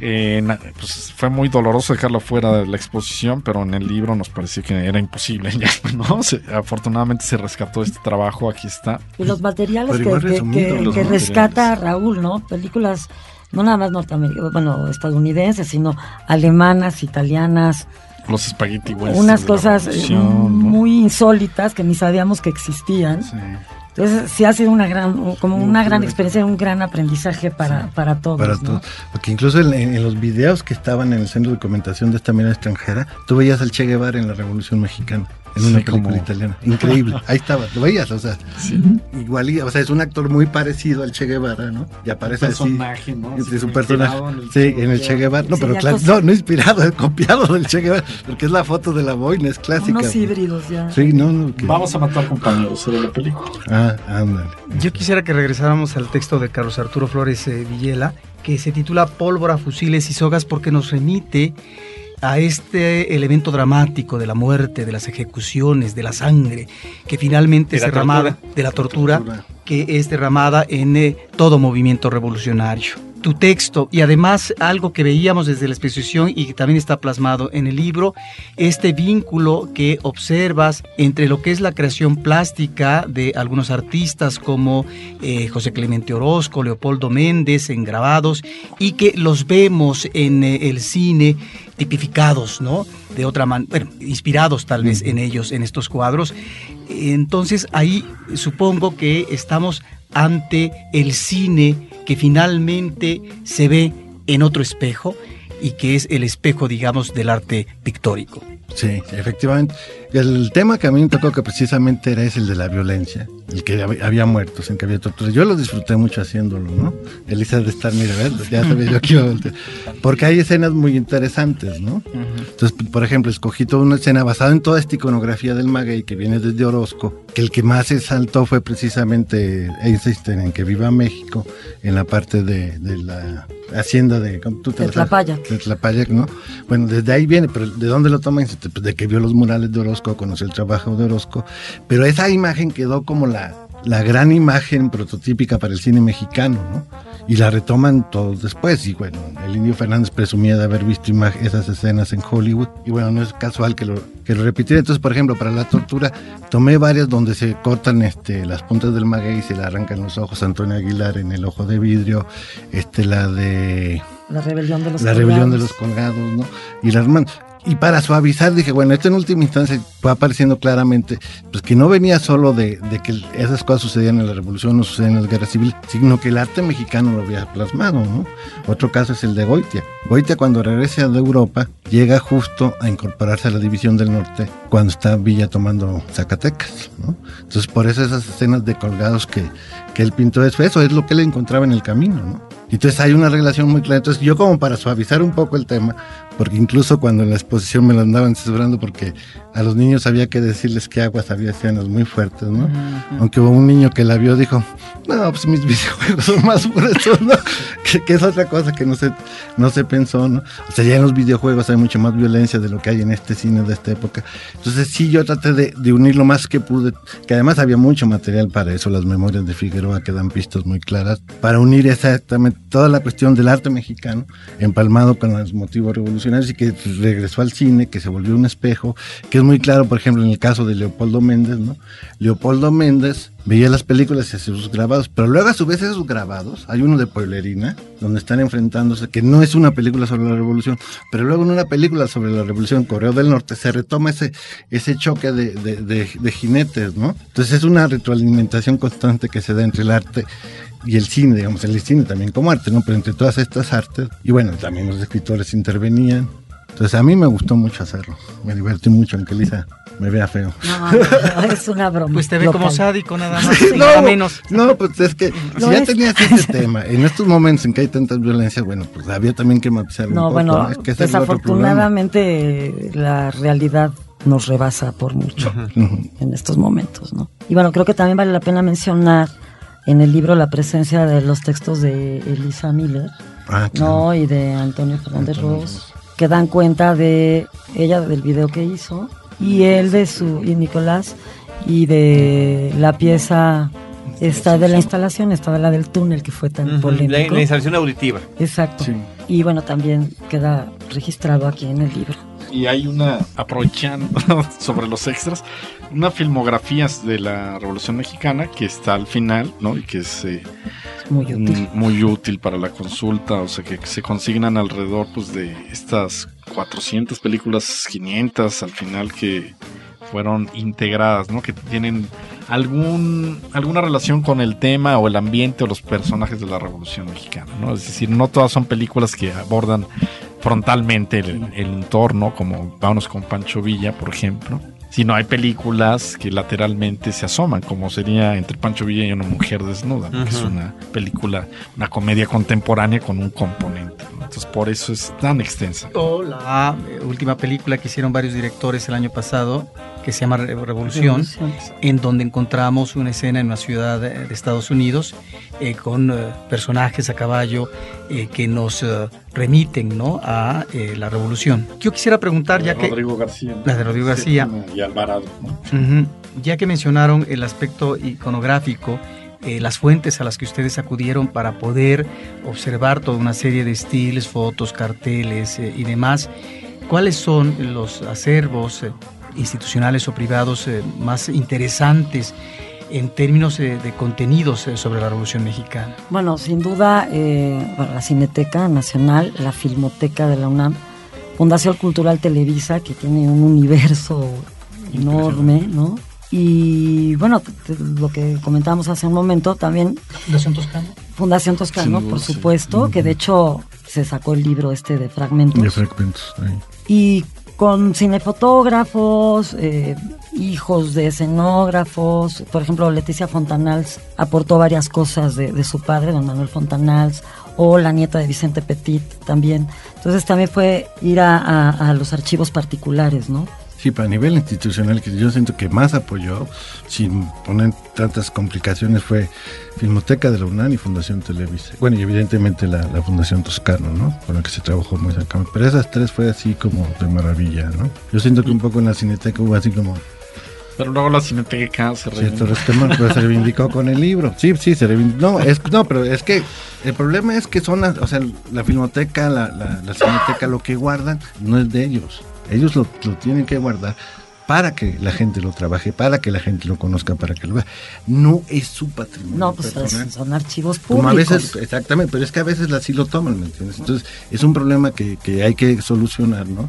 [SPEAKER 6] eh, pues fue muy doloroso dejarlo fuera de la exposición, pero en el libro nos parecía que era imposible. Ya, ¿no? Se- afortunadamente se rescató este trabajo, aquí está.
[SPEAKER 4] Y los materiales
[SPEAKER 5] Pero
[SPEAKER 4] que,
[SPEAKER 5] igual
[SPEAKER 4] que-
[SPEAKER 5] resumido,
[SPEAKER 4] que-
[SPEAKER 6] los
[SPEAKER 4] que
[SPEAKER 6] materiales.
[SPEAKER 4] rescata Raúl, ¿no? Películas no nada más norteamericanas, bueno, estadounidenses, sino alemanas, italianas,
[SPEAKER 6] Los espagueti westerns
[SPEAKER 4] unas cosas
[SPEAKER 6] ¿no?
[SPEAKER 4] muy insólitas que ni sabíamos que existían.
[SPEAKER 6] Sí.
[SPEAKER 4] Entonces sí ha sido una gran, como una gran experiencia, un gran aprendizaje para, para todos.
[SPEAKER 5] Para
[SPEAKER 4] ¿no?
[SPEAKER 5] todos. Porque incluso en, en los videos que estaban en el centro de documentación de esta mirada extranjera, tú veías al Che Guevara en la Revolución Mexicana, en
[SPEAKER 6] Sí,
[SPEAKER 5] una película
[SPEAKER 6] como-
[SPEAKER 5] italiana. Increíble. Ahí estaba, lo veías, o sea, igualía, o sea, es un actor muy parecido al Che Guevara, ¿no? Y aparece así.
[SPEAKER 6] personaje, ¿no?
[SPEAKER 5] Sí,
[SPEAKER 6] Así
[SPEAKER 5] su
[SPEAKER 6] como
[SPEAKER 5] personaje.
[SPEAKER 6] en el
[SPEAKER 5] Sí, en el Che Guevara. No,
[SPEAKER 4] Sí,
[SPEAKER 5] pero claro, no, no inspirado, es copiado del Che Guevara, porque es la foto de la boina, es clásica.
[SPEAKER 4] Unos híbridos ya.
[SPEAKER 5] Sí, no, no. que-
[SPEAKER 6] Vamos a matar compañeros de la película.
[SPEAKER 5] Ah, ándale.
[SPEAKER 3] Yo quisiera que regresáramos al texto de Carlos Arturo Flores eh, Villela, que se titula Pólvora, fusiles y sogas, porque nos remite a este elemento dramático de la muerte, de las ejecuciones, de la sangre, que finalmente es derramada,
[SPEAKER 1] tortura.
[SPEAKER 3] de la tortura,
[SPEAKER 5] Tortura.
[SPEAKER 3] que es derramada en eh, todo movimiento revolucionario. Tu texto y además algo que veíamos desde la exposición y que también está plasmado en el libro, este vínculo que observas entre lo que es la creación plástica de algunos artistas como eh, José Clemente Orozco, Leopoldo Méndez en grabados y que los vemos en eh, el cine tipificados, ¿no? De otra manera, bueno, inspirados tal vez en ellos, en estos cuadros. Entonces ahí supongo que estamos ante el cine que finalmente se ve en otro espejo y que es el espejo, digamos, del arte pictórico.
[SPEAKER 5] Sí, efectivamente. El tema que a mí me tocó que precisamente era ese, el de la violencia, el que hab- había muertos, en que había torturas. Yo lo disfruté mucho haciéndolo, ¿no? Elisa de estar, mira, ya sabía yo que iba a voltear. Porque hay escenas muy interesantes, ¿no? Entonces, p- por ejemplo, escogí toda una escena basada en toda esta iconografía del maguey que viene desde Orozco, que el que más se saltó fue precisamente Einstein en que viva México, en la parte de, de la hacienda de... ¿cómo tú te
[SPEAKER 4] De? Tlapayac.
[SPEAKER 5] de Tlapayac, ¿no? Bueno, desde ahí viene, pero ¿de dónde lo toma? Einstein? Pues de que vio los murales de Orozco, conoció el trabajo de Orozco, pero esa imagen quedó como la, la gran imagen prototípica para el cine mexicano, ¿no? Y la retoman todos después, y bueno, el Indio Fernández presumía de haber visto esas escenas en Hollywood, y bueno, no es casual que lo, que lo repitiera. Entonces, por ejemplo, para la tortura, tomé varias donde se cortan este, las puntas del maguey y se le arrancan los ojos, Antonio Aguilar en El Ojo de Vidrio, este, la de...
[SPEAKER 4] La rebelión de los
[SPEAKER 5] La rebelión de
[SPEAKER 4] colgados.
[SPEAKER 5] los colgados, ¿no? Y la hermana. Y para suavizar, dije, bueno, esto en última instancia fue apareciendo claramente, pues que no venía solo de, de que esas cosas sucedían en la revolución o sucedían en las guerras civiles, sino que el arte mexicano lo había plasmado, ¿no? Otro caso es el de Goitia. Goitia cuando regresa de Europa llega justo a incorporarse a la división del norte cuando está Villa tomando Zacatecas, ¿no? Entonces por eso esas escenas de colgados que, que él pintó, eso, eso es lo que él encontraba en el camino, ¿no? Entonces hay una relación muy clara. Entonces yo como para suavizar un poco el tema, porque incluso cuando en la exposición me lo andaban censurando porque a los niños había que decirles que aguas había escenas muy fuertes, ¿no? Aunque hubo un niño que la vio dijo, no, pues mis videojuegos son más gruesos, ¿no? que, que es otra cosa que no se, no se pensó, ¿no? O sea, ya en los videojuegos hay mucho más violencia de lo que hay en este cine de esta época. Entonces sí, yo traté de, de unir lo más que pude, que además había mucho material para eso, las memorias de Figueroa que dan pistas muy claras, para unir exactamente toda la cuestión del arte mexicano, empalmado con los motivos revolucionarios y que regresó al cine, que se volvió un espejo, que es muy claro, por ejemplo, en el caso de Leopoldo Méndez, ¿no? Leopoldo Méndez veía las películas y hacía sus grabados, pero luego a su vez esos grabados, hay uno de Pueblerina, donde están enfrentándose, que no es una película sobre la revolución, pero luego en una película sobre la revolución Correo del Norte se retoma ese, ese choque de, de, de, de jinetes, ¿no? Entonces es una retroalimentación constante que se da entre el arte y el cine, digamos, el cine también como arte, ¿no? Pero entre todas estas artes, y bueno, también los escritores intervenían. Entonces a mí me gustó mucho hacerlo, me divertí mucho, aunque Lisa me vea feo.
[SPEAKER 4] No, no, es una broma.
[SPEAKER 3] Pues te ve como
[SPEAKER 4] local.
[SPEAKER 3] sádico nada más,
[SPEAKER 5] no,
[SPEAKER 3] nada menos.
[SPEAKER 5] no, pues es que si ya
[SPEAKER 4] es.
[SPEAKER 5] tenías ese tema, en estos momentos en que hay tantas violencias, bueno, pues había también que matizarlo
[SPEAKER 4] No,
[SPEAKER 5] un poco,
[SPEAKER 4] bueno,
[SPEAKER 5] ¿no? Es que
[SPEAKER 4] desafortunadamente la realidad nos rebasa por mucho en estos momentos, ¿no? Y bueno, creo que también vale la pena mencionar en el libro la presencia de los textos de Elisa Miller,
[SPEAKER 5] Ah, claro.
[SPEAKER 4] ¿no? Y de Antonio Fernández
[SPEAKER 5] Antonio
[SPEAKER 4] Ross, que dan cuenta de ella del video que hizo y él de su y Nicolás y de la pieza esta de la instalación, esta de la del túnel que fue tan
[SPEAKER 1] Ujú,
[SPEAKER 4] polémico.
[SPEAKER 1] la, la instalación auditiva.
[SPEAKER 4] Exacto. Y bueno, también queda registrado aquí en el libro.
[SPEAKER 6] Y hay una, aprovechando sobre los extras, una filmografía de la Revolución Mexicana que está al final, ¿no? Y que es eh,
[SPEAKER 4] Muy útil.
[SPEAKER 6] mm, muy útil para la consulta, o sea que se consignan alrededor pues de estas 400 películas, 500 al final que fueron integradas, ¿no? Que tienen algún alguna relación con el tema o el ambiente o los personajes de la Revolución Mexicana, ¿no? Es decir, no todas son películas que abordan frontalmente el, el entorno, como Vámonos con Pancho Villa, por ejemplo, sino hay películas que lateralmente se asoman, como sería Entre Pancho Villa y una mujer desnuda, ¿no? que es una película, una comedia contemporánea con un componente. ¿no? Entonces, por eso es tan extensa.
[SPEAKER 3] O la eh, última película que hicieron varios directores el año pasado, que se llama Re- Revolución,
[SPEAKER 4] Revolución.
[SPEAKER 3] en donde encontramos una escena en una ciudad de, de Estados Unidos eh, con eh, personajes a caballo eh, que nos eh, remiten ¿no? a eh, la revolución. Yo quisiera preguntar, ya que...
[SPEAKER 6] Rodrigo García.
[SPEAKER 3] La de Rodrigo García.
[SPEAKER 6] Y Alvarado.
[SPEAKER 3] Ya que mencionaron el aspecto iconográfico, eh, las fuentes a las que ustedes acudieron para poder observar toda una serie de estilos, fotos, carteles eh, y demás, ¿cuáles son los acervos eh, institucionales o privados eh, más interesantes en términos eh, de contenidos eh, sobre la Revolución Mexicana?
[SPEAKER 4] Bueno, sin duda, eh, la Cineteca Nacional, la Filmoteca de la UNAM, Fundación Cultural Televisa, que tiene un universo enorme, ¿no? Y bueno, lo que comentábamos hace un momento, también
[SPEAKER 3] Fundación Toscano.
[SPEAKER 4] Fundación Toscano,
[SPEAKER 5] duda,
[SPEAKER 4] por
[SPEAKER 5] sí.
[SPEAKER 4] supuesto, que de hecho se sacó el libro este de fragmentos.
[SPEAKER 5] De fragmentos. ahí.
[SPEAKER 4] y con cinefotógrafos, eh, hijos de escenógrafos, por ejemplo, Leticia Fontanals aportó varias cosas de, su padre, don Manuel Fontanals, o la nieta de Vicente Petit también. Entonces también fue ir a los archivos particulares, ¿no?
[SPEAKER 5] Sí, para nivel institucional, que yo siento que más apoyó, sin poner tantas complicaciones, fue Filmoteca de la UNAM y Fundación Televisa. Bueno, y evidentemente la, la Fundación Toscano, ¿no? Con la que se trabajó muy cercano. Pero esas tres fue así como de maravilla, ¿no? Yo siento que un poco en la Cineteca hubo así como
[SPEAKER 6] Pero luego la Cineteca se
[SPEAKER 5] cierto
[SPEAKER 6] reivindica.
[SPEAKER 5] resquemor, pero se reivindicó con el libro. Sí, sí, se reivindicó. No, es, no, pero es que el problema es que son, las- o sea, la Filmoteca, la, la, la Cineteca, lo que guardan no es de ellos. Ellos lo, lo tienen que guardar para que la gente lo trabaje, para que la gente lo conozca, para que lo vea. No es su patrimonio.
[SPEAKER 4] No, pues
[SPEAKER 5] personal.
[SPEAKER 4] son archivos públicos.
[SPEAKER 5] Como a veces, exactamente, pero es que a veces así lo toman, ¿me entiendes? Entonces, es un problema que, que hay que solucionar, ¿no?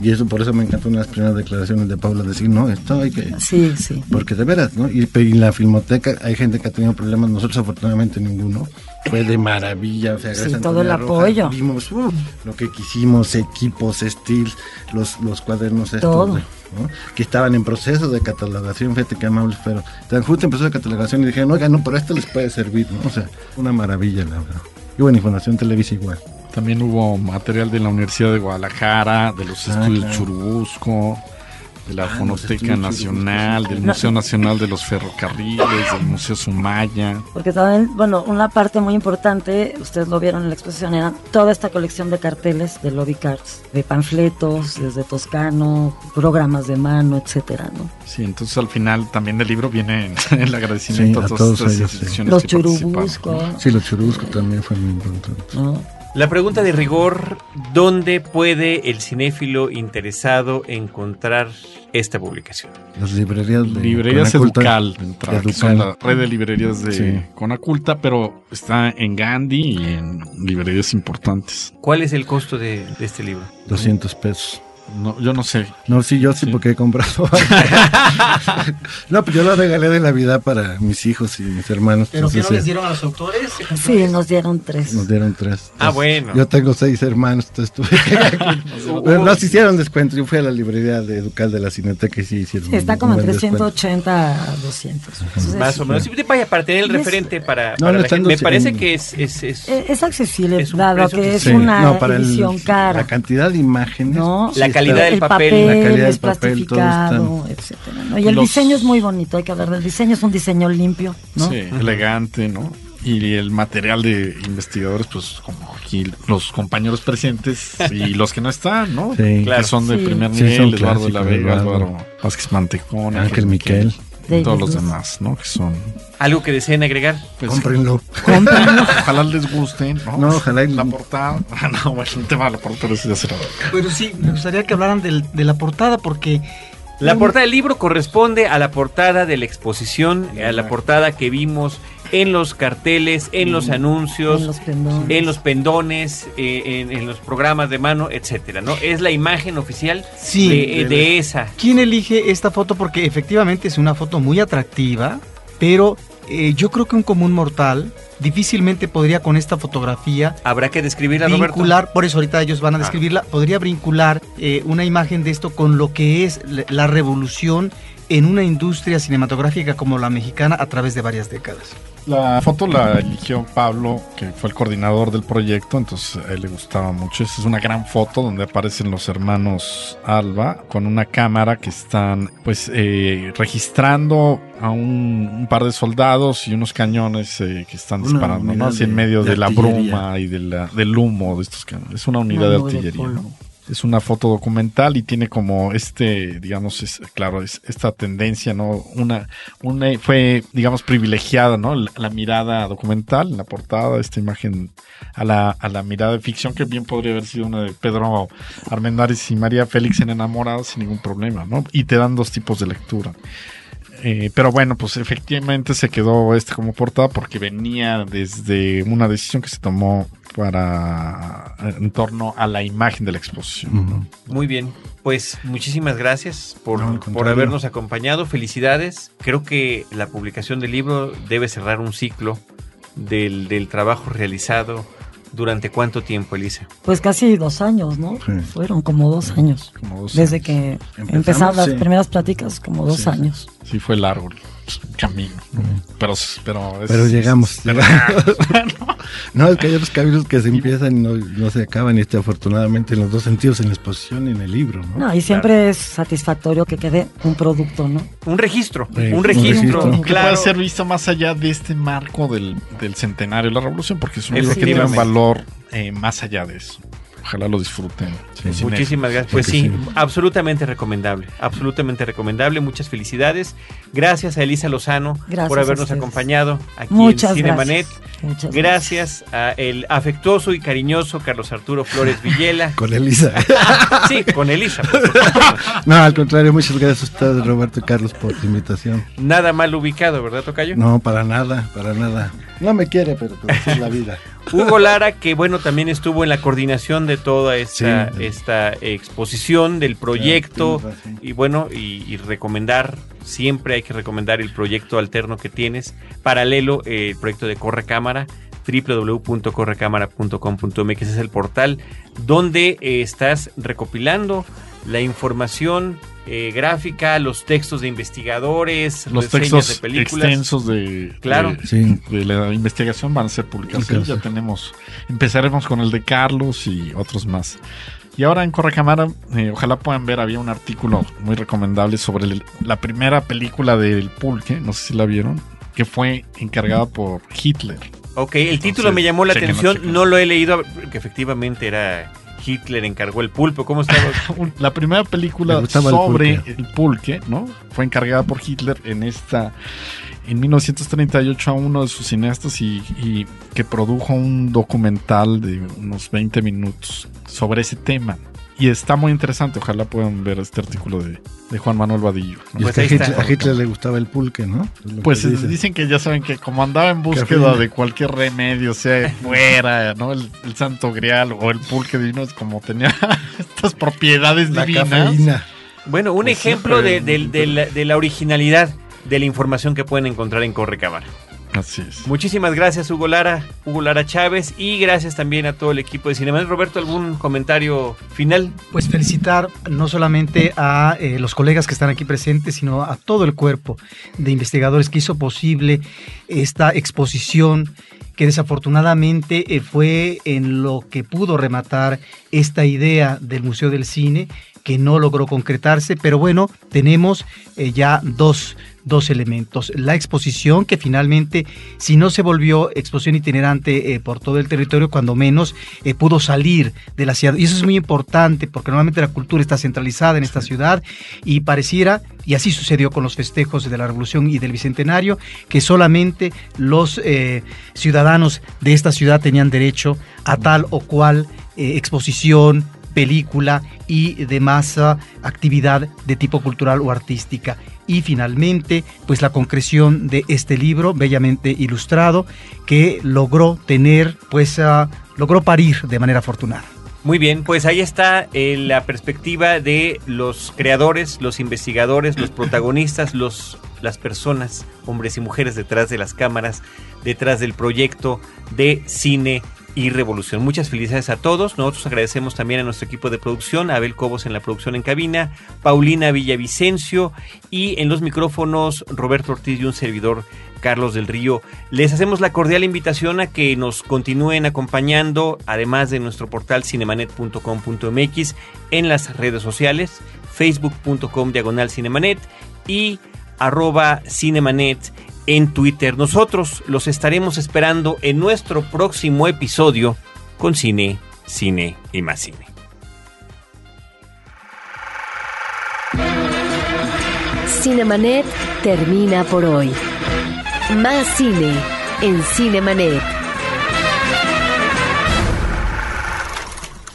[SPEAKER 5] Y eso, por eso me encantó una de las primeras declaraciones de Paula, decir, no, esto hay que...
[SPEAKER 4] Sí, sí.
[SPEAKER 5] Porque de veras, ¿no? Y en la filmoteca hay gente que ha tenido problemas, nosotros afortunadamente ninguno. Fue de maravilla, o sea,
[SPEAKER 4] Sí,
[SPEAKER 5] gracias a
[SPEAKER 4] todo el apoyo.
[SPEAKER 5] Vimos uh, lo que quisimos, equipos, estilos, los, los cuadernos estos,
[SPEAKER 4] Todo.
[SPEAKER 5] de- ¿no? que estaban en proceso de catalogación, fíjate que amables, pero tan justo empezó la catalogación y dijeron, oiga, no, pero esto les puede servir, ¿no? O sea, una maravilla, la verdad. Y bueno, Información Televisa igual.
[SPEAKER 6] También hubo material de la Universidad de Guadalajara, de los
[SPEAKER 5] Ah,
[SPEAKER 6] estudios
[SPEAKER 5] claro.
[SPEAKER 6] Churubusco, de la
[SPEAKER 5] Ah, los
[SPEAKER 6] Fonoteca
[SPEAKER 5] estudios
[SPEAKER 6] Nacional, del
[SPEAKER 4] No.
[SPEAKER 6] Museo Nacional de los Ferrocarriles, del Museo Sumaya.
[SPEAKER 4] Porque también, bueno, una parte muy importante, ustedes lo vieron en la exposición, era toda esta colección de carteles de lobby cards, de panfletos, desde Toscano, programas de mano, etcétera, ¿no?
[SPEAKER 6] Sí, entonces al final también del libro viene el agradecimiento
[SPEAKER 5] Sí,
[SPEAKER 6] a
[SPEAKER 5] a
[SPEAKER 6] todas
[SPEAKER 5] todos
[SPEAKER 6] estas
[SPEAKER 5] ellos, sí.
[SPEAKER 6] instituciones
[SPEAKER 4] Los
[SPEAKER 6] que participaron.
[SPEAKER 4] churubusco,
[SPEAKER 5] Sí, los churuscos también fue muy importante.
[SPEAKER 4] ¿no?
[SPEAKER 1] La pregunta de rigor, ¿dónde puede el cinéfilo interesado encontrar esta publicación?
[SPEAKER 5] Las librerías de
[SPEAKER 6] Librerías
[SPEAKER 5] Conaculta.
[SPEAKER 6] Educal, que son la red de librerías de
[SPEAKER 5] Sí.
[SPEAKER 6] Conaculta, pero está en Gandhi y en librerías importantes.
[SPEAKER 1] ¿Cuál es el costo de, de este libro?
[SPEAKER 5] 200 pesos.
[SPEAKER 6] No, yo no sé.
[SPEAKER 5] No, sí, yo sí,
[SPEAKER 6] Sí.
[SPEAKER 5] porque he comprado. no, pues yo lo regalé de Navidad para mis hijos y mis hermanos. entonces, sí,
[SPEAKER 3] dieron a los autores?
[SPEAKER 4] Sí, nos dieron tres.
[SPEAKER 5] Nos dieron tres.
[SPEAKER 1] Ah,
[SPEAKER 5] Entonces,
[SPEAKER 1] bueno.
[SPEAKER 5] Yo tengo seis hermanos, entonces tuve que... Pero nos hicieron descuento. Yo fui a la librería de Educal de la Cineteca y sí hicieron
[SPEAKER 4] Sí, está
[SPEAKER 5] un
[SPEAKER 4] como
[SPEAKER 5] descuento.
[SPEAKER 4] 180 a 200. Entonces,
[SPEAKER 1] Más o menos. Sí, vaya, para tener el
[SPEAKER 4] es-
[SPEAKER 1] referente para,
[SPEAKER 5] No,
[SPEAKER 1] para
[SPEAKER 5] no,
[SPEAKER 1] la gente. Me parece
[SPEAKER 5] en-
[SPEAKER 1] que es... es, es-
[SPEAKER 4] es accesible, dado que es
[SPEAKER 5] Sí,
[SPEAKER 4] una
[SPEAKER 5] no, para el-
[SPEAKER 4] edición cara.
[SPEAKER 5] La cantidad de imágenes.
[SPEAKER 4] ¿no?
[SPEAKER 1] La
[SPEAKER 5] sí
[SPEAKER 1] calidad del
[SPEAKER 4] el
[SPEAKER 1] papel,
[SPEAKER 4] papel,
[SPEAKER 5] la calidad
[SPEAKER 4] es
[SPEAKER 5] del papel, todo
[SPEAKER 4] plastificado, etcétera. ¿no? Y el
[SPEAKER 6] Los-
[SPEAKER 4] diseño es muy bonito, hay que hablar del diseño, es un diseño limpio, ¿no?
[SPEAKER 6] Sí, elegante, ¿no? y el material de investigadores, pues como aquí los compañeros presentes y los que no están, ¿no?
[SPEAKER 5] Sí.
[SPEAKER 6] Que son de
[SPEAKER 4] Sí.
[SPEAKER 6] primer
[SPEAKER 5] Sí,
[SPEAKER 6] nivel,
[SPEAKER 5] son
[SPEAKER 6] Eduardo de la Vega,
[SPEAKER 5] Eduardo.
[SPEAKER 6] Álvaro Vázquez Mantecón,
[SPEAKER 5] Ángel Miquel.
[SPEAKER 6] y todos los demás, ¿no? Que son...
[SPEAKER 1] ¿Algo que deseen agregar?
[SPEAKER 6] Pues,
[SPEAKER 5] Cómprenlo.
[SPEAKER 6] Ojalá les guste, ¿no?
[SPEAKER 5] No, ojalá
[SPEAKER 6] La portada. Ah, no, bueno, el tema de la portada sí ya será.
[SPEAKER 3] Pero sí, me gustaría que hablaran del- de la portada porque...
[SPEAKER 1] La portada del libro corresponde a la portada de la exposición, a la portada que vimos en los carteles, en los anuncios,
[SPEAKER 4] En los pendones.
[SPEAKER 1] en los pendones, eh, en, en los programas de mano, etcétera, ¿no? Es la imagen oficial
[SPEAKER 3] Sí.
[SPEAKER 1] de, de esa.
[SPEAKER 3] ¿Quién elige esta foto? Porque efectivamente es una foto muy atractiva, pero eh, yo creo que un común mortal difícilmente podría con esta fotografía
[SPEAKER 1] Habrá que describirla, Roberto.
[SPEAKER 3] vincular, por eso ahorita ellos van a
[SPEAKER 1] Ah.
[SPEAKER 3] describirla, podría vincular eh, una imagen de esto con lo que es la revolución en una industria cinematográfica como la mexicana a través de varias décadas.
[SPEAKER 6] La foto la eligió Pablo, que fue el coordinador del proyecto, entonces a él le gustaba mucho. Esta es una gran foto donde aparecen los hermanos Alba con una cámara que están pues eh, registrando a un, un par de soldados y unos cañones eh, que están
[SPEAKER 5] Una
[SPEAKER 6] disparando, ¿no? Así en medio
[SPEAKER 5] de
[SPEAKER 6] de, la bruma y de la- del humo de estos cañones. Es una unidad de artillería. ¿no? Es una foto documental y tiene como este, digamos, es, claro, es esta tendencia, ¿no? Una, una fue, digamos, privilegiada, ¿no? La, mirada documental en la portada, esta imagen a la, a la mirada de ficción que bien podría haber sido una de Pedro Armendáriz y María Félix en Enamorados sin ningún problema, ¿no? Y te dan dos tipos de lectura. Eh, pero bueno, pues efectivamente se quedó este como portada porque venía desde una decisión que se tomó para en torno a la imagen de la exposición. ¿no?
[SPEAKER 1] Muy bien, pues muchísimas gracias por,
[SPEAKER 5] No,
[SPEAKER 1] por habernos acompañado. Felicidades. Creo que la publicación del libro debe cerrar un ciclo del, del trabajo realizado. ¿Durante cuánto tiempo, Elisa?
[SPEAKER 4] Pues casi dos años, ¿no?
[SPEAKER 5] Sí.
[SPEAKER 4] Fueron como dos años.
[SPEAKER 6] Como dos
[SPEAKER 4] Desde
[SPEAKER 6] años.
[SPEAKER 4] que empezaron las
[SPEAKER 5] sí.
[SPEAKER 4] primeras pláticas, como dos
[SPEAKER 6] Sí.
[SPEAKER 4] años.
[SPEAKER 6] Sí, fue largo camino. ¿no? Pero, pero, es-
[SPEAKER 5] Pero llegamos.
[SPEAKER 6] pero-
[SPEAKER 5] No, es que hay otros caminos que se empiezan y no, no se acaban, y este afortunadamente en los dos sentidos, en la exposición y en el libro, ¿no?
[SPEAKER 4] No, y siempre es satisfactorio que quede un producto, ¿no?
[SPEAKER 1] Un registro,
[SPEAKER 5] Sí,
[SPEAKER 1] un
[SPEAKER 5] un
[SPEAKER 1] registro,
[SPEAKER 5] registro.
[SPEAKER 6] que
[SPEAKER 1] claro.
[SPEAKER 6] puede ser visto más allá de este marco del, del centenario de la revolución, porque es un libro que tiene un valor eh, más allá de eso. Ojalá lo disfruten.
[SPEAKER 5] Sí.
[SPEAKER 6] Los
[SPEAKER 1] Muchísimas gracias. Pues sí, absolutamente recomendable. Absolutamente recomendable. Muchas felicidades. Gracias a Elisa Lozano
[SPEAKER 4] Gracias
[SPEAKER 1] por habernos acompañado aquí
[SPEAKER 4] Muchas
[SPEAKER 1] en Cinemanet.
[SPEAKER 4] gracias. Muchas
[SPEAKER 1] Gracias a el afectuoso y cariñoso Carlos Arturo Flores Villela.
[SPEAKER 5] Con Elisa.
[SPEAKER 1] Sí, con Elisa. por
[SPEAKER 5] no, al contrario, muchas gracias a ustedes, Roberto y Carlos, por tu invitación.
[SPEAKER 1] Nada mal ubicado, ¿verdad, Tocayo?
[SPEAKER 5] No, para nada, para nada. No me quiere, pero pues, es la vida.
[SPEAKER 1] Hugo Lara, que bueno, también estuvo en la coordinación de toda esta,
[SPEAKER 5] Sí.
[SPEAKER 1] esta exposición del proyecto. y bueno, y, y recomendar, siempre hay que recomendar el proyecto alterno que tienes, paralelo, eh, el proyecto de Corre Cámara www.correcámara.com.mx es el portal donde eh, estás recopilando la información eh, gráfica, los textos de investigadores,
[SPEAKER 6] Los textos
[SPEAKER 1] de películas.
[SPEAKER 6] extensos de,
[SPEAKER 1] Claro.
[SPEAKER 6] de,
[SPEAKER 5] Sí.
[SPEAKER 6] de la investigación van a ser publicados. Ya tenemos, empezaremos con el de Carlos y otros más. Y ahora en Correcámara, eh, ojalá puedan ver, había un artículo muy recomendable sobre el- la primera película del Pulque, no sé si la vieron, que fue encargada por Hitler.
[SPEAKER 1] Ok, el título me llamó la atención, no lo he leído, que efectivamente era Hitler encargó el pulpo. ¿Cómo estaba?
[SPEAKER 6] Un- La primera película
[SPEAKER 5] el
[SPEAKER 6] sobre
[SPEAKER 5] pulque.
[SPEAKER 6] el pulque, ¿no? Fue encargada por Hitler en esta en 1938 a uno de sus cineastas y, y que produjo un documental de unos 20 minutos sobre ese tema. Y está muy interesante, ojalá puedan ver este artículo de, de Juan Manuel Vadillo. ¿no?
[SPEAKER 5] Y
[SPEAKER 1] Pues
[SPEAKER 5] es que a. Hitler, a Hitler le gustaba el pulque, ¿no?
[SPEAKER 6] Pues
[SPEAKER 5] que dicen.
[SPEAKER 6] dicen que ya saben que como andaba en búsqueda de cualquier remedio, sea fuera, ¿no? El, el santo grial o el pulque divino, es como tenía estas propiedades
[SPEAKER 5] la
[SPEAKER 6] divinas.
[SPEAKER 5] cafeína.
[SPEAKER 1] Bueno, un
[SPEAKER 6] Pues
[SPEAKER 1] ejemplo de,
[SPEAKER 6] siempre-
[SPEAKER 1] de- de la, de la originalidad de la información que pueden encontrar en Correcámara.
[SPEAKER 6] Así es.
[SPEAKER 1] Muchísimas gracias, Hugo Lara, Hugo Lara Chávez, y gracias también a todo el equipo de Cinema. Roberto, ¿algún comentario final?
[SPEAKER 3] Pues felicitar no solamente a eh, los colegas que están aquí presentes, sino a todo el cuerpo de investigadores que hizo posible esta exposición que desafortunadamente eh, fue en lo que pudo rematar esta idea del Museo del Cine que no logró concretarse, pero bueno, tenemos eh, ya dos dos elementos. La exposición, que finalmente, si no se volvió exposición itinerante eh, por todo el territorio, cuando menos eh, pudo salir de la ciudad. Y eso es muy importante, porque normalmente la cultura está centralizada en esta ciudad y pareciera, y así sucedió con los festejos de la Revolución y del Bicentenario, que solamente los eh, ciudadanos de esta ciudad tenían derecho a tal o cual exposición, película y demás ah, actividad de tipo cultural o artística. Y finalmente, pues la concreción de este libro, bellamente ilustrado, que logró tener, pues ah, logró parir de manera afortunada.
[SPEAKER 1] Muy bien, pues ahí está eh, la perspectiva de los creadores, los investigadores, los protagonistas, los, las personas, hombres y mujeres detrás de las cámaras, detrás del proyecto de cine y revolución. Muchas felicidades a todos. Nosotros agradecemos también a nuestro equipo de producción, Abel Cobos en la producción en cabina, Paulina Villavicencio y en los micrófonos Roberto Ortiz y un servidor Carlos del Río. Les hacemos la cordial invitación a que nos continúen acompañando, además de nuestro portal cinemanet.com.mx, en las redes sociales, facebook.com diagonal cinemanet y arroba cinemanet en Twitter. Nosotros los estaremos esperando en nuestro próximo episodio con cine, cine y más cine.
[SPEAKER 2] Cinemanet termina por hoy. Más cine en Cinemanet.